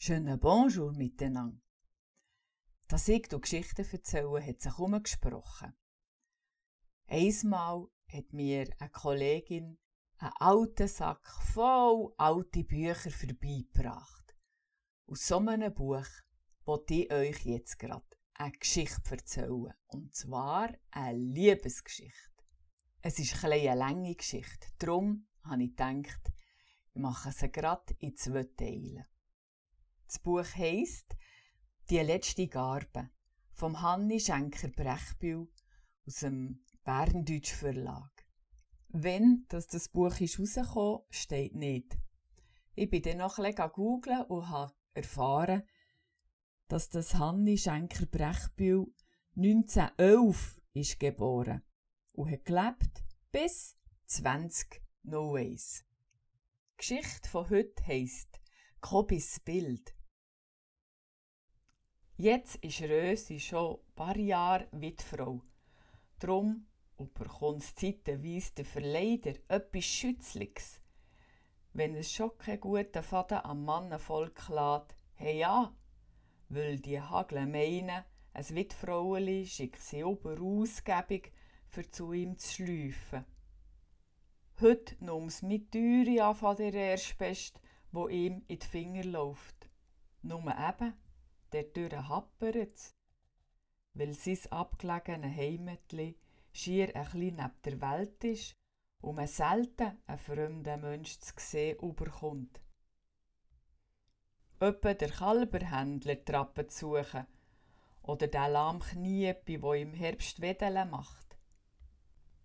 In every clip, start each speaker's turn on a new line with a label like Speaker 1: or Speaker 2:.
Speaker 1: Schönen Bonjour miteinander. Das ich du Geschichten erzähle, hat sich umgesprochen. Einmal hat mir eine Kollegin einen alten Sack voll alte Bücher vorbeigebracht. Aus so einem Buch wollte ich euch jetzt gerade eine Geschichte erzählen. Und zwar eine Liebesgeschichte. Es ist ein eine lange Geschichte. Darum habe ich gedacht, ich mache sie gerade in zwei Teile. Das Buch heisst Die letzte Garbe vom Hanni Schenker Brechbühl aus dem Berndeutsch Verlag. Wenn das, das Buch ist rausgekommen, steht nicht. Ich bin dann noch ein googeln und habe erfahren, dass das Hanni Schenker Brechbühl 1911 ist geboren und hat gelebt bis 2001. Die Geschichte von heute heisst Kobis Bild. Jetzt ist Rösi schon ein paar Jahre Witfrau. Drum überkommt es zeitweise der Verleider etwas Schützliches. Wenn es schon keinen guten Faden am Mannenvolk lädt, hey ja, weil die Hagle meinen, ein Witfraueli schickt sie ober Ausgebung, für zu ihm zu schleifen. Heute nimm's mit Teure an von der Erstbest, wo ihm in die Finger läuft. Nur eben, der Türe happert's, weil sein abgelegene Heimatli schier ein neben der Welt ist und man selten einen fremden Mensch zu sehen überkommt. Öppe der Kalberhändler Trappen suchen oder der lahm Kniepi, wo im Herbst Wedeln macht.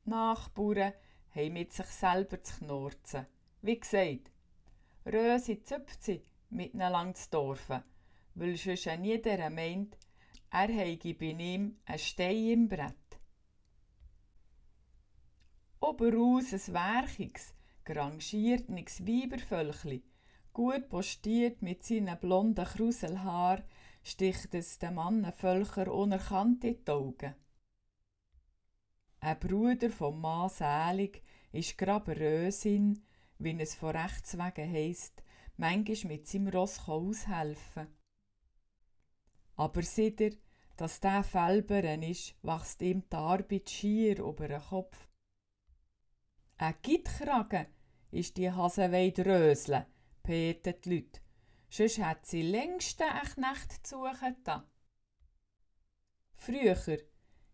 Speaker 1: Nachbarn haben mit sich selber zu knurzen. Wie gesagt, Rösi züpft sie mit lang zu dorfen weil sonst ein jeder meint, er habe bei ihm einen Stein im Brett. Oberaus ein werchiges, grangiertniges Weibervölkli, gut postiert mit seinen blonden Kruselhaar, sticht es den Mannenvölker unerkannt in die Augen. Ein Bruder vom Mann Selig ist Graberösin, wie es von rechts wegen heisst, manchmal mit seinem Ross aushelfen aber seht ihr, dass der Felberen ist, wächst ihm die Arbeit schier über den Kopf. Ein Gittkragen ist die Hasenweid Rösle, beten die Leute. Sonst hat sie längst einen Knecht zu suchen. Früher,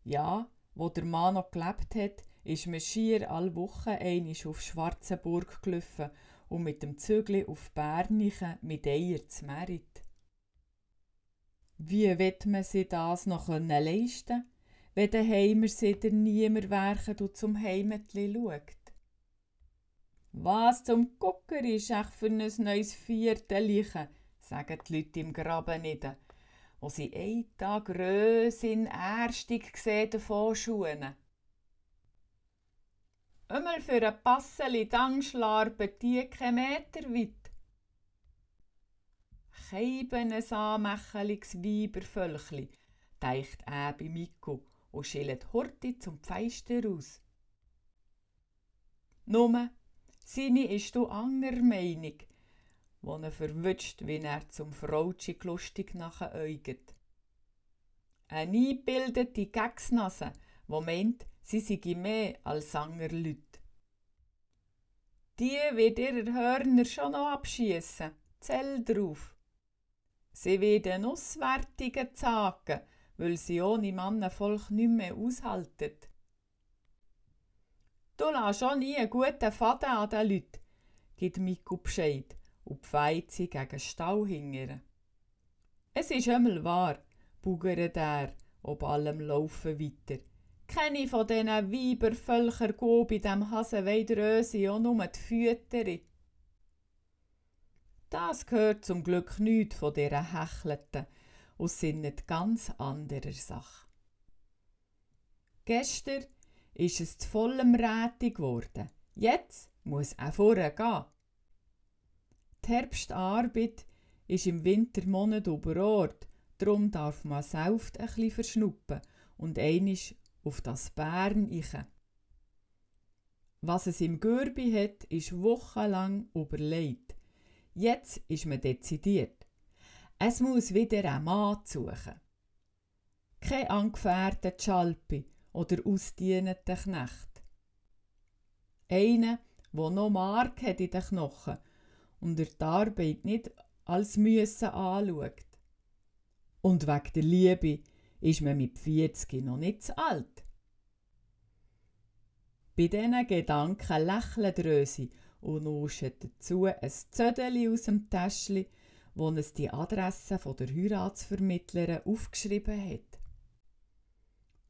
Speaker 1: ja, wo der Mann noch gelebt hat, ist man schier alle Wochen einisch auf Schwarzenburg gelaufen und mit dem Zügli auf Bernichen mit Eier zu Merit. Wie wird man sich das noch leisten wenn der Heimer sider niemand werket und zum Heimetli schaut? Was zum Gucker ist echt für ein neues Vierteliche, sagen die Leute im Graben nieder, wo sie einen Tag Rösin erstig gesehen davon schuhen. Immer für ein Passeli Dangschlarbe die kein Meter weit keiben ein anmächeliges Weibervölkli, deicht er bei Miko und schillet Horti zum Pfeister aus. Nume, seine ist du anger Meinung, wo er verwünscht, wie er zum Frautschi lustig nachäuget. Eine eingebildete Gegsnase, wo meint, sie sei mehr als anger Lüt. Die wird ihrer Hörner schon noch abschiessen, zähl drauf. Sie werden auswärtige Zagen, weil sie ohne Mannenvolk nicht mehr aushalten. Du lässt schon nie einen guten Faden an den Leuten, gibt Miku Bescheid und pfeift sie gegen Stau hingern. Es ist einmal wahr, bugert er, ob allem Laufen weiter. Keine von diesen Weibervölker go bei dem Hasenweidrösi auch nur die Fütterin. Das gehört zum Glück nicht von dieser Hechelten und sind nicht ganz anderer Sache. Gestern ist es zu vollem Rätig geworden. Jetzt muss auch vorgehen. Die Herbstarbeit ist im Wintermonat über Ort, darum darf man selbst ein bisschen verschnuppen und einisch auf das Bären eichen. Was es im Gürbi hat, ist wochenlang überlegt. Jetzt ist man dezidiert. Es muss wieder ein Mann suchen. Kein angefährten Schalpi oder ausdienenden Knecht. Einer, der noch Mark hat in den Knochen und er die Arbeit nicht als Müssen anschaut. Und wegen der Liebe ist man mit 40 noch nicht zu alt. Bei diesen Gedanken lächelt Rösi und nuschet dazu ein Zettel aus dem Täschchen, wo es die Adresse der Heiratsvermittlerin aufgeschrieben hat.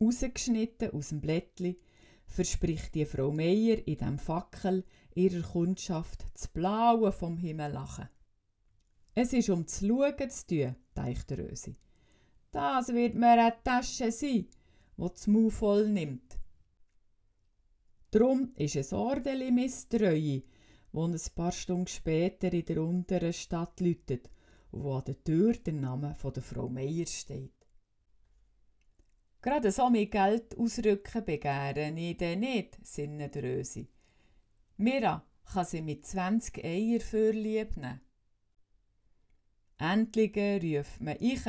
Speaker 1: Rausgeschnitten aus dem Blättli verspricht die Frau Meier in dem Fackel ihrer Kundschaft das Blaue vom Himmel lachen. Es ist um zu schauen zu tun, denkt Rösi. Das wird mir eine Tasche sein, die das Maul voll nimmt. Drum ist es ordentlich Misstreue, wo ein paar Stunden später in der unteren Stadt läutet und wo an der Tür der Name von der Frau Meier steht. Gerade so mit Geld ausrücken begehren ich denn nicht, sinnet Rösi. Mira kann sie mit 20 Eier für lieb nehmen. Endlich ruft man ich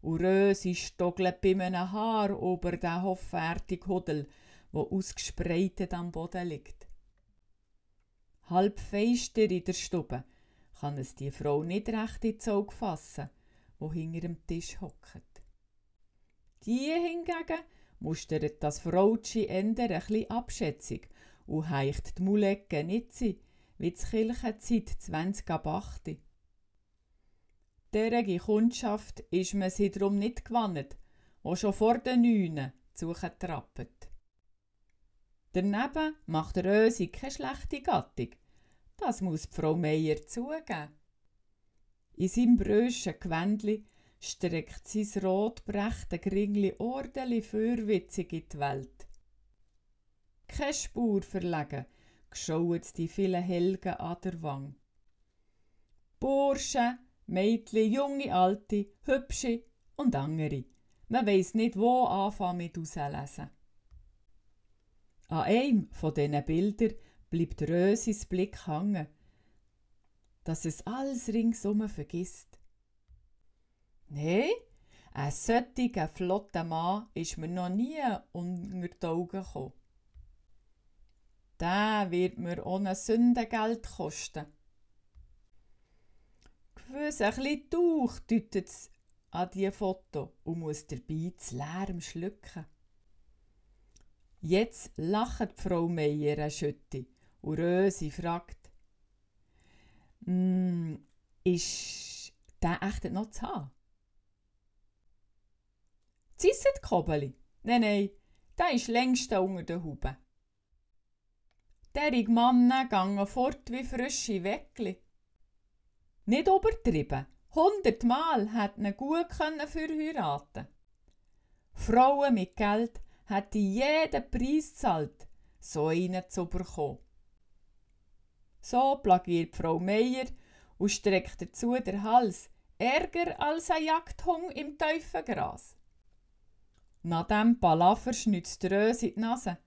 Speaker 1: und Rösi stoggelt bei einem Haar über den hoffärtigen Hudel, wo ausgespreitet am Boden liegt. Halb feister in der Stube kann es die Frau nicht recht ins Auge fassen, wo hinter dem Tisch hockt. Die hingegen mustert das Frautschi änder ein bisschen abschätzig und heicht die Mulecke nicht sie, wie die Kirchenzeit 20 ab 8. Derige Kundschaft ist man sie darum nicht gewannet, wo schon vor den Neunen zugetrappet. Daneben macht Rösi keine schlechte Gattung. Das muss Frau Meier zugeben. In seinem bröschen Gewändli streckt sein rotbrechte Gringli ordentlich fürwitzig in die Welt. Keine Spur verlegen, geschaut die vielen Helgen an der Wang. Bursche, Mädchen, junge, alte, hübsche und andere. Man weiss nicht, wo anfangen mit auslesen. An einem von diesen Bildern bleibt Rösis Blick hängen, dass es alles ringsum vergisst. Nein, ein solcher flotter Mann ist mir noch nie unter die Augen gekommen. Der wird mir ohne Sündengeld kosten. Gewiss ein bisschen Tuch deutet es an diese Foto und muss dabei zu Lärm schlucken. Jetzt lacht Frau Meier eine Schütte und Rösi fragt, mm, ist der echt noch zu haben? Zissen die Kobeli? Nein, nein, der ist längst unter der Haube. Derig Mannen gangen fort wie frische Weckli. Nicht übertrieben, hundertmal hätten gut verheiraten Frauen mit Geld hätte jeden Preis gezahlt, so einen zu bekommen. So plagiert Frau Meier und streckt dazu den Hals, ärger als ein Jagdhung im tiefen Gras. Nach dem Palaver schnitzt Rös in die Nase.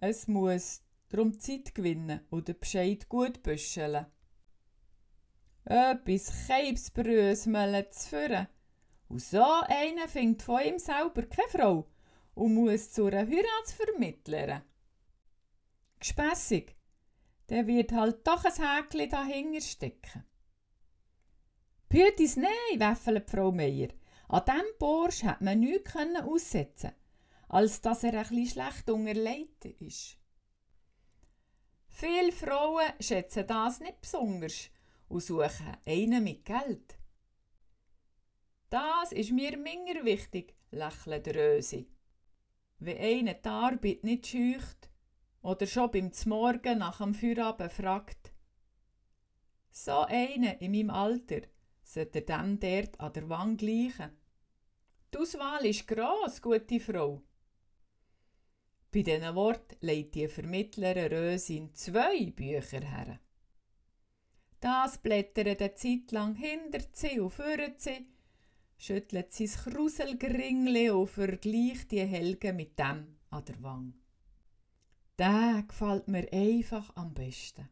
Speaker 1: Es muss darum Zeit gewinnen und den Bescheid gut büscheln. Etwas Keibsbrösmeln zu führen. Und so einer findet von ihm selber keine Frau und muss zu einer Heiratsvermittlerin. Gespässig, der wird halt doch ein Häkchen dahinter stecken. Bütis nein, wäffelt Frau Meier. An diesem Borsch hat man nichts aussetzen als dass er bisschen schlecht unterlegt ist. Viele Frauen schätzen das nicht besonders und suchen einen mit Geld. Das ist mir minder wichtig, lächelt Rösi. Wenn einer die Arbeit nicht scheucht oder schon beim Morgen nach dem Feierabend fragt, so einer in meinem Alter sollte dem dort an der Wand gleichen. Die Auswahl ist gross, gute Frau. Bei diesen Worten legt die Vermittlerin Rösin zwei Bücher her. Das blättert eine Zeit lang hinter sie und vor sie, schüttelt sein Kruselgringli und vergleicht die Helge mit dem an der Wang. Der gefällt mir einfach am besten.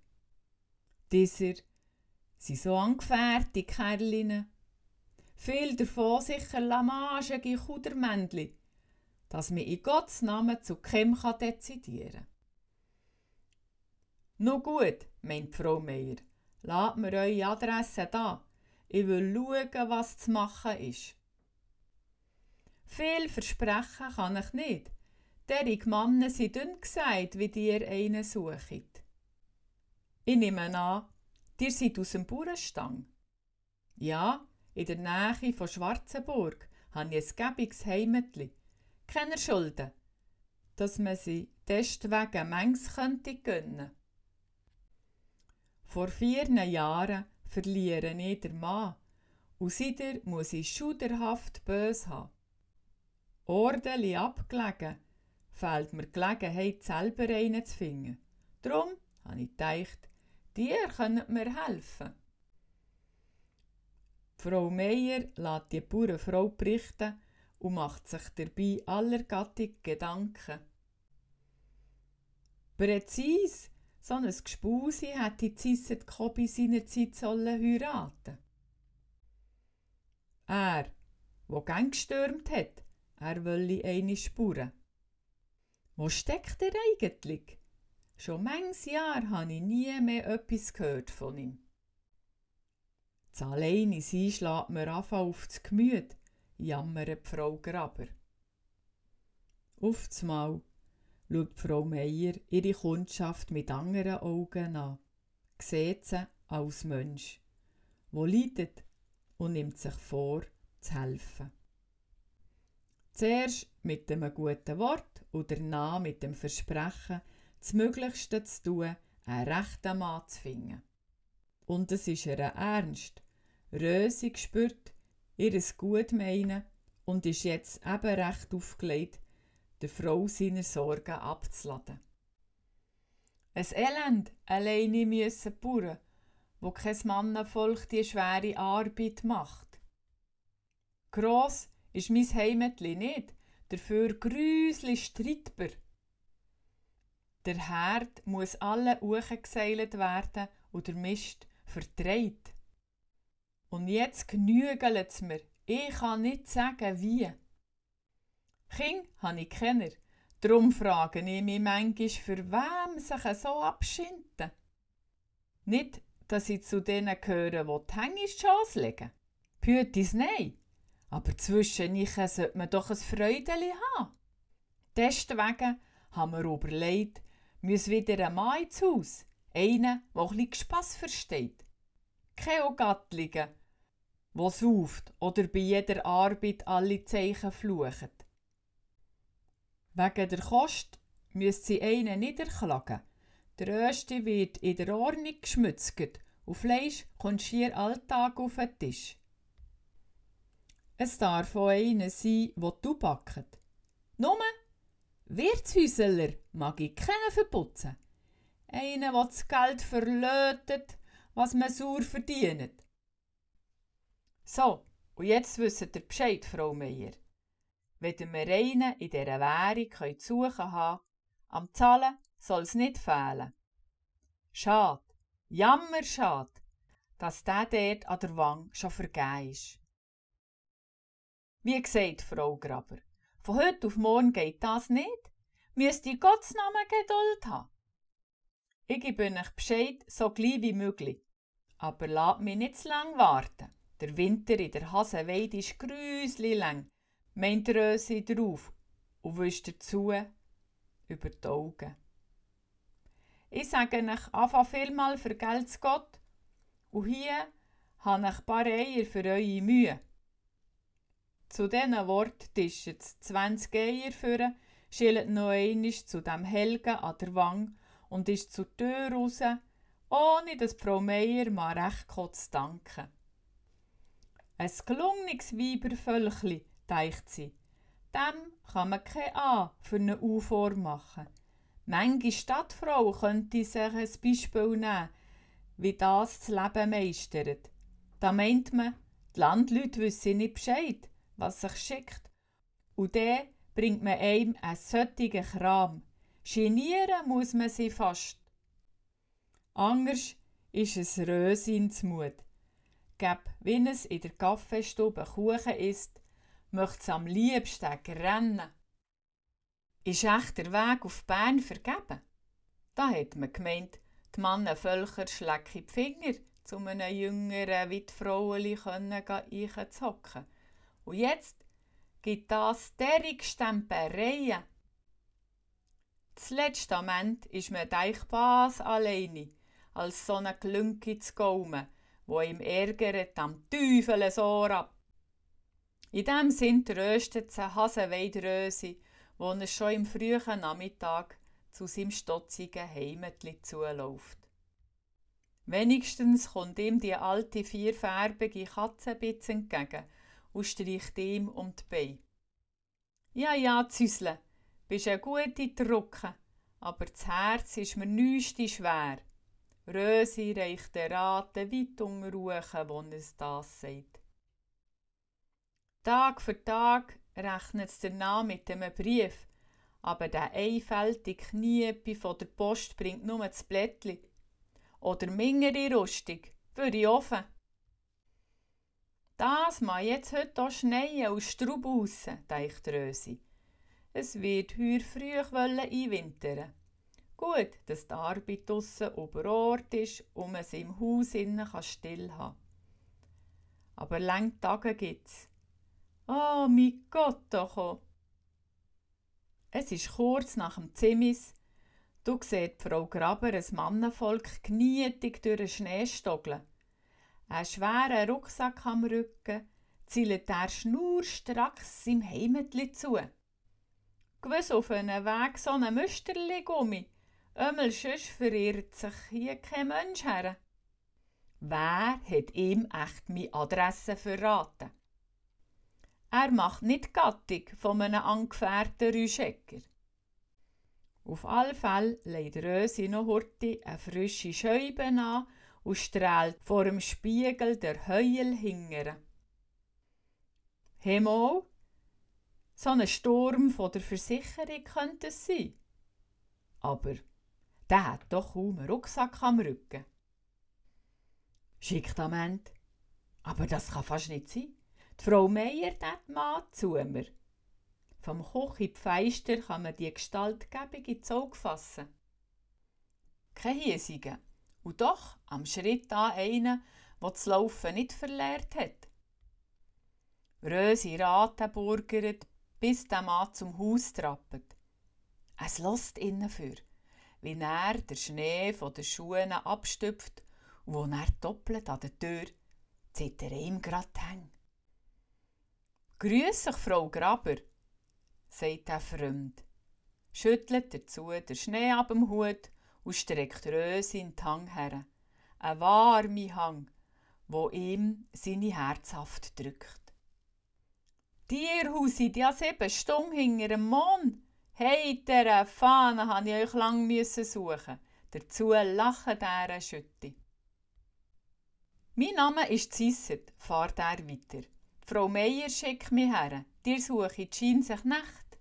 Speaker 1: Dieser sind so angefährte Kerline. Viel davon sicher lamagige Kudermännli, dass man in Gottes Namen zu keinem dezidieren kann. Nun gut, meint Frau Meier, lasst mir eure Adresse da. Ich will schauen, was zu machen ist. Viel versprechen kann ich nicht. Derig Mannen sind dünn gesagt, wie dir einen sucht. Ich nehme an, dir seid aus dem Bauernstang. Ja, in der Nähe von Schwarzenburg habe ich ein gäbiges Heimetli. Keine Schulden, dass man sie deswegen manches könnte gönnen. Vor vier Jahren verliere ich den Mann und seither muss ich schuderhaft bös haben. Ordentlich abgelegen, fehlt mir die Gelegenheit, selber einen zu finden. Darum habe ich gedacht, die können mir helfen. Frau Meier lässt die Bauernfrau berichten und macht sich dabei aller Gattung Gedanken. Präzis, so ein Gespusi hätte Zisset Kobi seinerzeit sollen heiraten. Er, wo gang gestürmt hat, er wolle eine Spuren. Wo steckt er eigentlich? Schon manches Jahr habe ich nie mehr etwas gehört von ihm. Das alleine sein schlägt mir auf das Gemüt, jammert Frau Graber. Auf Mal schaut Frau Meier ihre Kundschaft mit anderen Augen an, sieht sie als Mensch, wo leidet und nimmt sich vor, zu helfen. Zuerst mit einem guten Wort und danach mit dem Versprechen, das Möglichste zu tun, einen rechten Mann zu finden. Und es ist ihr ernst. Rösi spürt ihr Gutmeinen und ist jetzt eben recht aufgelegt, der Frau seine Sorgen abzuladen. Ein Elend alleine müssen Bauern, wo kein Mannenvolk die schwere Arbeit macht. Gross ist mein Heimetli nicht, dafür grüsli streitbar. Der Herd muss alle geseilt werden und der Mist verdreht. Und jetzt genügelt es mir. Ich kann nicht sagen, wie. Kind habe ich Kenner. Darum frage ich mich manchmal, für wem sich so abschinden. Nicht, dass ich zu denen gehöre, die die Hängischchance legen. Pütis nein. Aber zwischen ich sollte man doch ein Freudeli haben. Deswegen haben wir überlegt, muss wieder ein Mann ins Haus. Einer, der ein bisschen Spass versteht. Keine Gattlinge, der sauft oder bei jeder Arbeit alle Zeichen flucht. Wegen der Kost müsste sie einen niederklagen. Der Rösti wird in der Ordnung geschmützt und Fleisch kommt schier alltag auf den Tisch. Es darf auch einer sein, der du backt. Nur Wirtshäusler mag ich keinen verputzen. Einen, der das Geld verlötet, was man sauer verdient. So, und jetzt wisst ihr Bescheid, Frau Meier. Wenn wir einen in dieser Währung zu suchen haben, am Zahlen soll es nicht fehlen. Schade, jammerschade, dass der dort an der Wang schon vergeben ist. Wie gesagt, Frau Graber, von heute auf morgen geht das nicht. Müsst ihr Gottes Namen Geduld haben. Ich gebe euch Bescheid so gleich wie möglich. Aber lasst mich nicht zu lang warten. Der Winter in der Hasenweide ist grüsli lang, meint Rösi drauf und wischt dazu über die Augen. Ich sage euch einfach vielmal für Geld Gott und hier habe ich ein paar Eier für eure Mühe. Zu diesen Worten tischen 20 Eier führen, schillt noch einmal zu dem Helgen an der Wang und ist zur Tür raus, ohne dass Frau Meier mal recht kurz danken. Ein gelungenes Weibervölkli, denkt sie. Dem kann man kein A für eine U vormachen. Manche Stadtfrau könnte sich ein Beispiel nehmen, wie das das Leben meistert. Da meint man, die Landleute wissen nicht Bescheid was sich schickt. Und dann bringt man einem einen solchen Kram. Genieren muss man sie fast. Anders ist es Rösins Mut. gäbe, wenn es in der Kaffeestube Kuchen isst, möchte am liebsten rennen. Ist echt der Weg auf Bern vergeben? Da hat man gemeint, die Mannenvölker schlecken die Finger, um einem jüngeren Wittfraueli einzuhocken. Und jetzt gibt das derig Stempereien. Zuletzt am Ende ist man Deichbas alleine, als so eine Glünke zu gaumen, wo ihm ärgert am Teufel so ab. In dem Sinn tröstet sie Hasenweidrösi, wo er schon im frühen Nachmittag zu seinem stotzigen Heimetli zuläuft. Wenigstens kommt ihm die alte vierfärbige Katzenbitz entgegen und streicht ihm um die Beine. Ja, ja, Züsle, bist eine gute Drucke, aber das Herz ist mir nüsti schwer. Rösi reicht der Rate weit unruhen, wo es das sagt. Tag für Tag rechnet es danach mit einem Brief, aber der einfältige Kniepi von der Post bringt nur das Blättli. Oder mingere Rüstung für die Ofen. Das mag jetzt heute auch schneien aus Strub raus, denkt Rösi. Es wird heuer früh einwintern. Gut, dass die Arbeit draussen über Ort ist und man es im Haus innen still haben Aber lange Tage gibt's. Oh, mein Gott, doch! Es ist kurz nach dem Zimmis. Du siehst Frau Graber ein Mannenvolk knietig durch den Schnee stoggeln. Einen schweren Rucksack am Rücken zielt er schnurstracks seinem Heimetli zu. Gewiss auf einem Weg so ein Müsterli-Gummi. Ömmel sonst verirrt sich hier kein Mensch her. Wer hat ihm echt meine Adresse verraten? Er macht nicht Gattung von einem angefährten Rüschecker. Auf alle Fälle legt Rösi noch heute eine frische Scheibe an und strahlt vor dem Spiegel der Heul hingere. Hemo, so ein Sturm von der Versicherung könnte es sein. Aber der hat doch kaum einen Rucksack am Rücken. Schickt am Ende. Aber das kann fast nicht sein. Frau Meier dat Mann zu mir. Vom Koch in Feister kann man die Gestaltgebung ins Auge fassen. Keine Hiesigen. Und doch am Schritt an einen, der das Laufen nicht verlehrt hat. Rösi ratenburgert, bis der Mann zum Haus trappet. Es lässt innen für, wie er der Schnee von den Schuhen abstüpft und wo er doppelt an der Tür, zieht er ihm grad hängt. Grüß sich, Frau Graber, sagt der Fremd, schüttelt dazu den Schnee ab dem Hut und streckt Röse in den Hang her. Ein warmer Hang, wo ihm seine Herzhaft drückt. Husit ja sieben Stunden hinter dem Mond. Hey, der Fahne han ich euch lang müssen suchen. Dazu lachen der Schütte. Mein Name ist Zisset, fahrt er weiter. Frau Meier schickt mich her, dir suche die Schein sich nicht.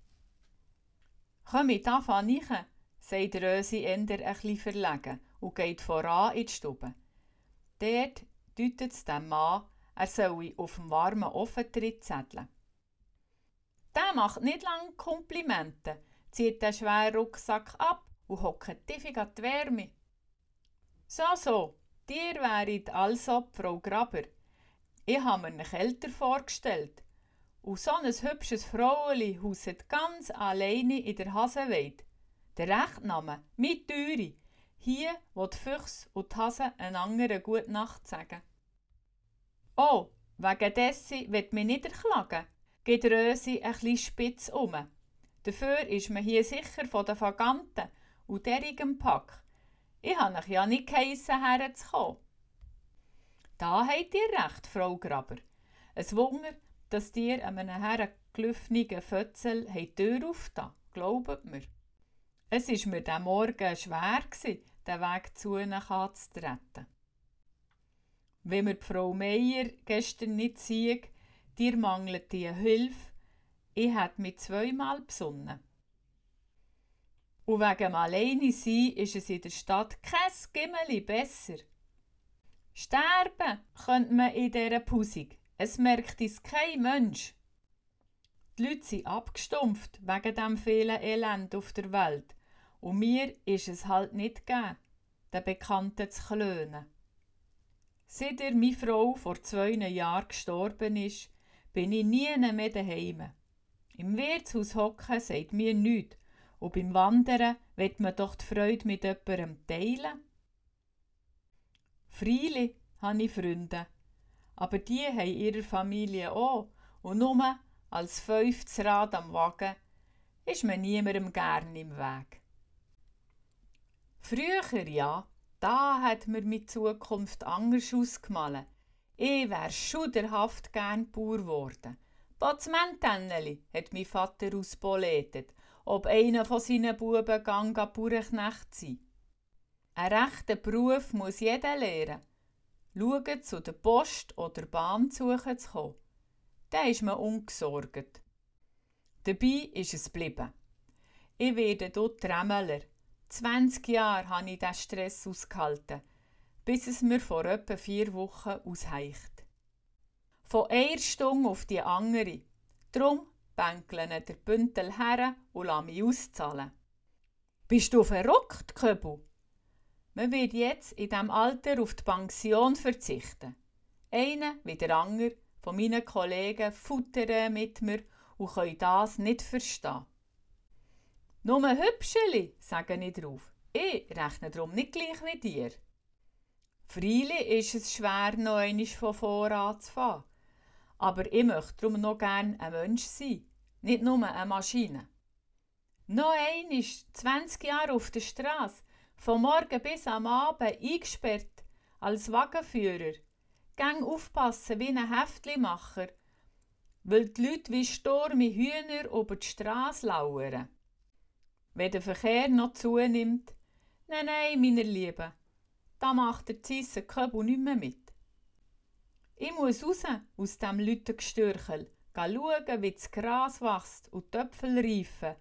Speaker 1: Komm mit anfangen nichen, sagt Rösi Ender bisschen verlegen und geht voran in die Stube. Dort deutet es dem Mann, er solle auf dem warmen Ofentritt zetteln. Der macht nicht lange Komplimente, zieht den schweren Rucksack ab und hockt tief in die Wärme. So, so, dir wäret also Frau Graber, ich habe mir einen älter vorgestellt. Und so ein hübsches Fraueli hauset ganz alleine in der Hasenweide. Der Rechtname, mit Türi. Hier, wo die Füchse und die Hasen einander gute Nacht sagen. Oh, wegen dessen wird mich nicht erklagen, geht Rösi ein bisschen spitz um. Dafür ist man hier sicher von den Vaganten und derigem Pack. Ich habe euch ja nicht geheissen, herzukommen. Da habt ihr recht, Frau Graber. Es Wunder, dass dir an einem hergelüffnigen Fötzel die Tür aufgetan glaubt mir. Es war mir diesen Morgen schwer, den Weg zu ihnen zu treten. Wenn mir Frau Meier gestern nicht sieht, dir mangelt die Hilfe, ich hätte mich zweimal besonnen. Und wegen dem Alleine sein ist es in der Stadt kein Gimmeli besser. Sterben könnte man in dieser Pusig. Es merkt es kein Mensch. Die Leute sind abgestumpft wegen dem vielen Elend auf der Welt. Und mir ist es halt nicht gegeben, den Bekannten zu klönen. Seit er meine Frau vor zwei Jahren gestorben ist, bin ich nie mehr daheim. Im Wirtshaus hocken sagt mir nichts. Und beim Wandern wird man doch die Freude mit jemandem teilen. Freilich habe ich Freunde, aber die haben ihre Familie auch. Und nur als fünftes Rad am Wagen ist man niemandem gern im Weg. Früher ja, da hat mir meine Zukunft anders ausgemalt. Ich wär schuderhaft gern Bauer geworden. Batzmentenneli hat mein Vater ausboletet, ob einer von seinen Buben gang Bauerknecht sein. Ein rechter Beruf muss jeder lernen. Schauen, zu der Post oder Bahn zu kommen. Dann ist man ungesorgt. Dabei ist es geblieben. Ich werde dort Tremmeler. 20 Jahre habe ich diesen Stress ausgehalten, bis es mir vor etwa vier Wochen ausheicht. Von einer Stunde auf die andere. Drum bänkle der Bündel her und lasse mich auszahlen. Bist du verrückt, Köbel? Man wird jetzt in diesem Alter auf die Pension verzichten. Einer wie der andere von meinen Kollegen futtern mit mir und können das nicht verstehen. Nur Hübscheli, sage ich drauf. Ich rechne darum nicht gleich wie dir. Freilich ist es schwer, noch einmal von voran zu fahren. Aber ich möchte darum noch gerne ein Mensch sein, nicht nur eine Maschine. Noch einmal 20 Jahre auf der Straße, von morgen bis am Abend eingesperrt, als Wagenführer. Gang aufpassen wie ein Heftlimacher, weil die Leute wie Sturme Hühner über die Straße lauern. Wenn der Verkehr noch zunimmt, nein, nein, meine Lieben, da macht der Zisse Köbel nicht mehr mit. Ich muss raus aus dem Lütengestürchel, schauen, wie das Gras wächst und die Töpfel reifen,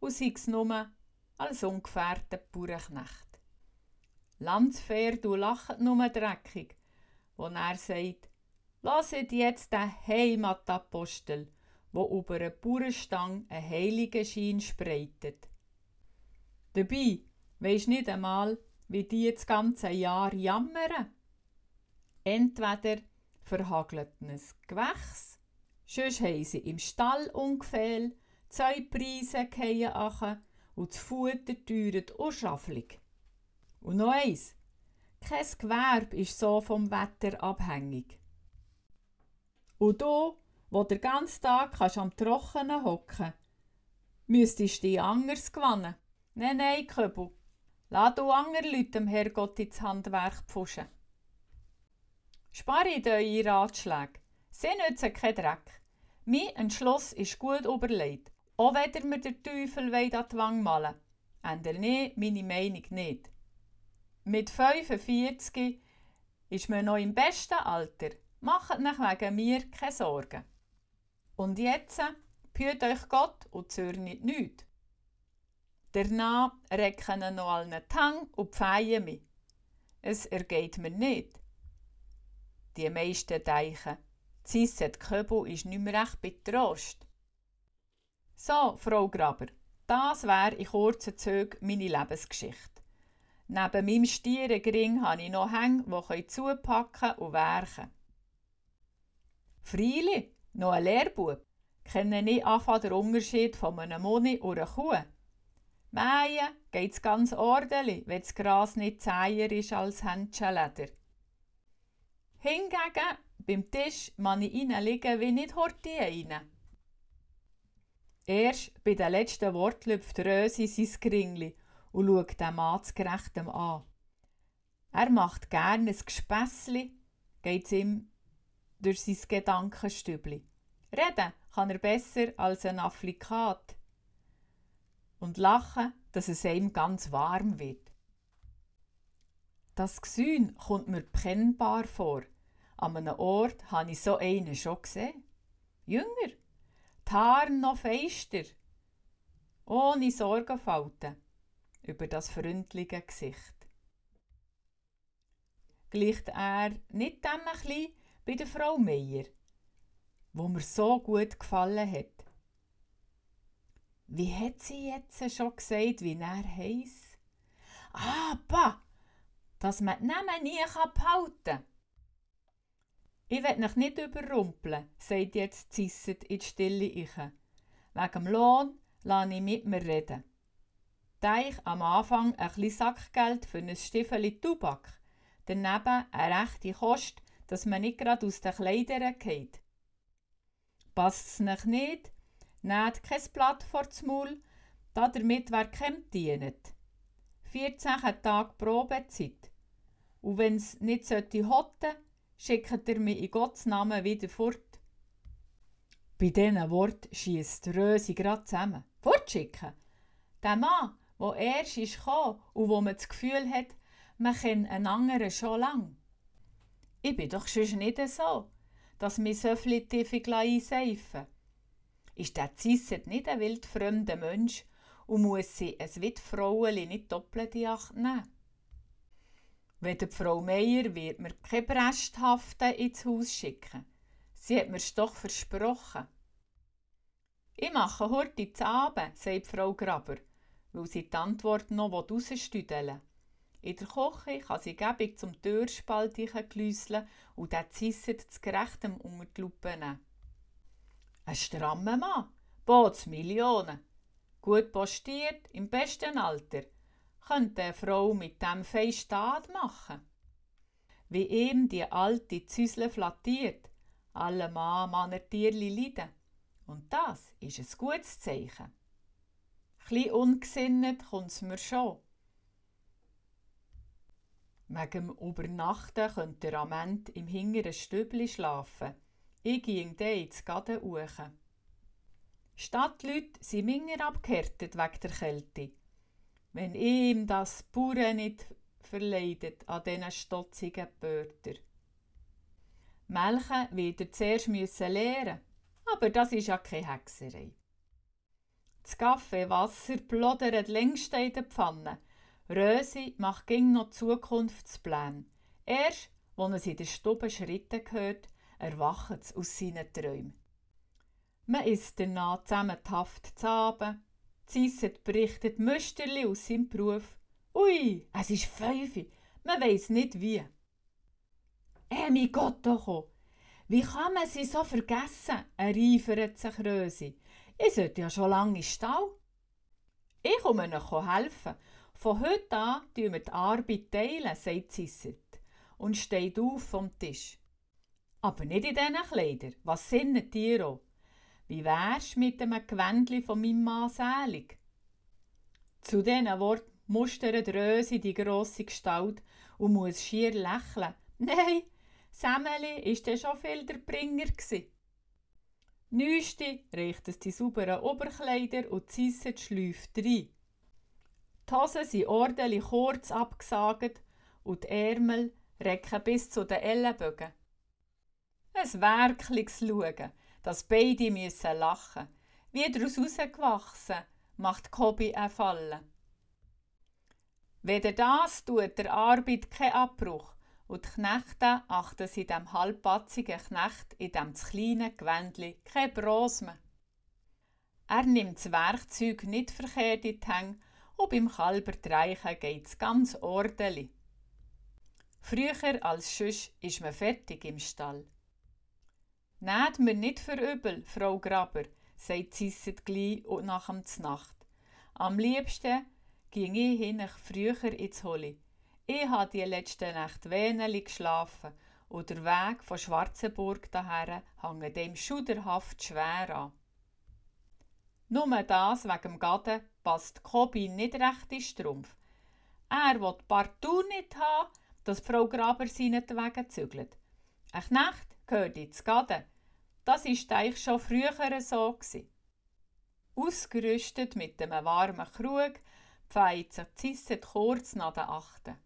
Speaker 1: und sei es nur als ungefährter Bauernknecht. Landspferd du lachet nur dreckig, wo er sagt, lasset jetzt den Heimatapostel, wo über einen Bauernstang einen heiligen Schein spreitet. Dabei weisst nicht einmal, wie die das ganze Jahr jammern. Entweder verhagelt ein Gewächs, sonst haben sie im Stall ungefähr, zwei Preise achen und das Futter teuert und schafflig. Und noch eins, kein Gewerbe ist so vom Wetter abhängig. Und du, wo der ganzen Tag kannst am Trockenen hocken, müsstest du dich anders gewinnen. Nein, nein, Köbel. Lass du andere Leute dem Herrgott ins Handwerk pfuschen. Sparet eure Ratschläge. Sie nützen keinen Dreck. Mein Entschluss ist gut überlegt. Auch wenn mir den Teufel an die Wange malen ändere ich meine Meinung nicht. Mit 45 ist man noch im besten Alter. Macht nach wegen mir keine Sorgen. Und jetzt, behüt euch Gott und zürnet nichts. Danach recken noch allen Tang und pfeien mich. Es ergeht mir nicht. Die meisten denken, Zisset Köbel ist nicht mehr recht betrost. So, Frau Graber, das wäre in kurzen Zügen meine Lebensgeschichte. Neben meinem Stierengring habe ich noch Hänge, die zupacken und werken Freilich, noch ein Lehrbub, kenne ich einfach den Unterschied von einem Moni und einer Kuh. Mähen geht's ganz ordentlich, wenn das Gras nicht zäher ist als Händchenleder. Hingegen beim Tisch man ich liegen wie nicht Horti rein. Erst bei den letzten Worten lüpft Rösi sein Gringli und schaut den Mann gerechtem an. Er macht gerne ein Gespässli, geht's ihm durch sein Gedankenstübli. Reden kann er besser als ein Afflikat und lachen, dass es ihm ganz warm wird. Das Gesühn kommt mir kennbar vor. An einem Ort habe ich so einen schon gesehen. Jünger, die Haare noch feister, ohne Sorgenfalten über das freundliche Gesicht. gleicht er nicht dem ein bisschen bei der Frau Meier, wo mir so gut gefallen hat. Wie hat sie jetzt schon gesagt, wie er heisst? Ah, pa, dass man die Namen nie behalten kann. Ich will mich nicht überrumpeln, sagt jetzt Zisset in die Stille ich. Wegen dem Lohn lasse ich mit mir reden. Da ich am Anfang ein bisschen Sackgeld für ein Stiefel Tubak, daneben eine rechte Kost, dass man nicht gerade aus den Kleidern geht. Passt es nicht nicht, nehmt kein Blatt vor das Maul, damit wer keinem dient. 14 Tage Probezeit. Und wenn es nicht sollte hotten, schickt er mich in Gottes Namen wieder fort. Bei diesen Worten schiesst Rösi gerade zusammen. Fortschicken? Der Mann, der erst ist gekommen und wo man das Gefühl hat, man kennt einen anderen schon lang. Ich bin doch schon nicht so, dass mir so viele Tiefe einseifen. Ist der Zisset nicht ein wildfremder Mensch und muss sie ein Witfraueli nicht doppelt in Acht nehmen? Weder Frau Meier wird mir keine Bresthafte ins Haus schicken. Sie hat mir's doch versprochen. Ich mache heute zu Abend, sagt Frau Graber, weil sie die Antwort noch rausstüdeln. In der Küche kann sie gebig zum Türspalt glüsseln und den Zisset zu gerechtem unter die Lupe nehmen. Ein strammer Mann, Boots Millionen, gut postiert, im besten Alter, könnte eine Frau mit dem Fei Staat machen. Wie ihm die alte Züsle flattiert, alle Mann, Mann, Tierli leiden. Und das ist ein gutes Zeichen. Chli ungesinnet kommt's mir schon. Wegen dem Übernachten könnte der Ament im hinteren Stübli schlafen. Ich ging dann ins Gaden hoch. Stadtleute sind minger abgehärtet wegen der Kälte wenn ihm das Bauern nicht verleidet an diesen stotzigen Börder. Melchen wird er zuerst müssen lernen, aber das ist ja keine Hexerei. Das Kaffeewasser plodert längst in der Pfanne. Rösi macht ging noch Zukunftspläne. Erst, als es in der Stube Schritte hört, erwacht es aus seinen Träumen. Man isst danach zusammen die Haft zu Abend, Zisset berichtet Müsterli aus seinem Beruf. Ui, es ist Fünfe, man weiss nicht wie. Eh, mein Gott, doch Wie kann man sie so vergessen? erreifert sich Rösi. Ich sollte ja schon lange in Stall. Ich komme Ihnen helfen. Von heute an teilen wir die Arbeit, teilen, sagt Zisset und steht auf vom Tisch. Aber nicht in diesen Kleidern. Was sind die auch? Wie wär's mit einem Gewändli von meinem Mann selig? Zu diesen Worten mustert Rösi die grosse Gestalt und muss schier lächeln. Nein, Semmeli ist ja schon viel der Bringer gsi. Nüsti riecht es die sauberen Oberkleider und Zisset schläft rein. Die Hosen sind ordentlich kurz abgesagt und die Ärmel recken bis zu den Ellenbögen. Ein werkliches Schauen, dass beide müssen lachen. Wie daraus rausgewachsen, macht Kobi einen Fallen. Weder das tut der Arbeit keinen Abbruch und die Knechte achten sie dem halbpatzigen Knecht in dem kleinen Gewändli kein Bros mehr. Er nimmt das Werkzeug nicht verkehrt in die Hänge und beim Kalbertreichen geht's ganz ordentlich. Früher als sonst ist man fertig im Stall. Nehmt mir nicht für übel, Frau Graber, sagt Zisset gleich und nach dem Nacht. Am liebsten ging ich hin früher ins Holi. Ich habe die letzte Nacht wenig geschlafen und der Weg von Schwarzenburg daher hängt dem schuderhaft schwer an. Nur das wegen dem Gaden passt Kobi nicht recht in Strumpf. Er will partout nicht haben, dass Frau Graber seinetwegen zügelt. Ein Knecht gehört ins Gaden. Das war eigentlich schon früher so. Gewesen. Ausgerüstet mit einem warmen Krug pfeift sich Zisset kurz nach den Achten.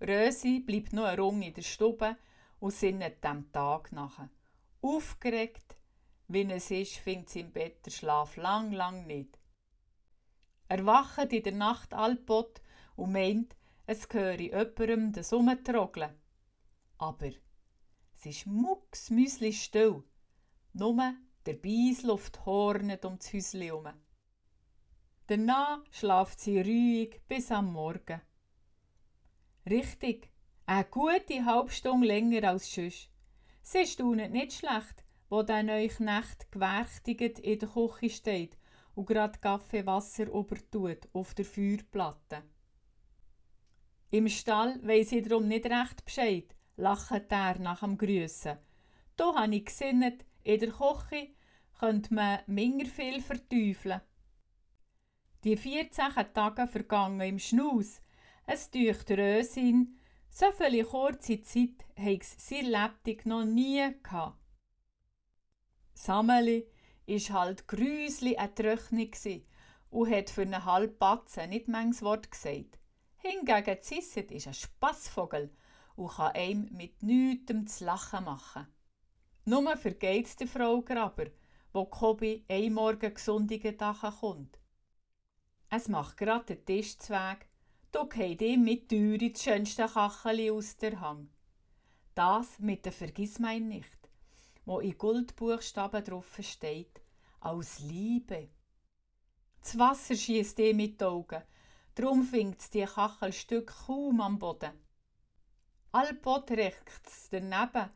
Speaker 1: Rösi bleibt noch eine Runde in der Stube und sinnet dem Tag nach. Aufgeregt, wie es ist, findet sie im Bett der Schlaf lang, lang nicht. Er wacht in der Nacht allpot und meint, es höre jemandem das Umtrogeln. Aber es ist mucksmüsli still. Nur der Beis luft hornet um das Häuschen herum. Danach schlaft sie ruhig bis am Morgen. Richtig, eine gute halbe Stunde länger als sonst. Sie staunet nicht schlecht, wo der neue Knecht gewärtigt in der Küche steht und grad Kaffeewasser obertut auf der Feuerplatte. Im Stall weiss ich darum nicht recht Bescheid, lacht er nach dem Grüssen. Da habe ich gesinnet, in der Küche könnte man minder viel verteufeln. Die 14 Tage vergangen im Schnaus. Es tücht Rösin, so viele kurze Zeit habe ich sie lebendig noch nie gehabt. Sameli ist halt grüsli eine Tröchne und hat für einen halben Batzen nicht manches Wort gesagt. Hingegen Zisset ist ein Spassvogel und kann einem mit nichts zu lachen machen. Nur vergeht's der Frau Graber, wo Kobi ein Morgen gesundigen Tag kommt. Es macht grad den Tischzweig, da geht ihm mit Türi das schönste Kacheli aus der Hang. Das mit der Vergissmein nicht, wo in Goldbuchstaben drauf steht, aus Liebe. Das Wasser schießt ihm mit den Augen, drum findet die Kachelstück kaum am Boden. Alpot es daneben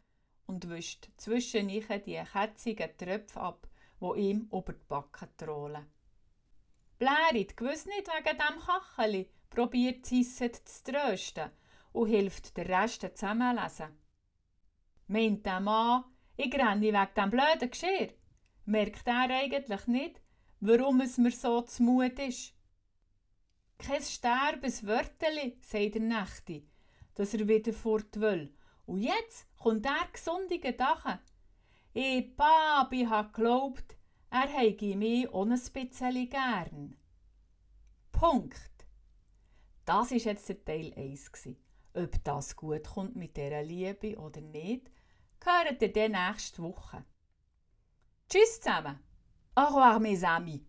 Speaker 1: und wischt zwischen ihnen die kätzigen Tröpfe ab, wo ihm über die Backen trollen. Blärit gewiss nicht wegen dem Kacheli, probiert Zisset zu trösten und hilft der Rest zusammenlesen. Meint der Mann, ich renne wegen dem blöden Geschirr, merkt er eigentlich nicht, warum es mir so zu Mut ist. Kein Sterbenswörteli, sagt der Nächte, dass er wieder fort will. Und jetzt kommt er gesundige Dache. Ich, Papi, ha geglaubt, er hege mich ohne ein gern. Punkt. Das war jetzt der Teil 1. Ob das gut kommt mit dieser Liebe oder nicht, hören ihr dann nächste Woche. Tschüss zusammen. Au revoir, mes amis.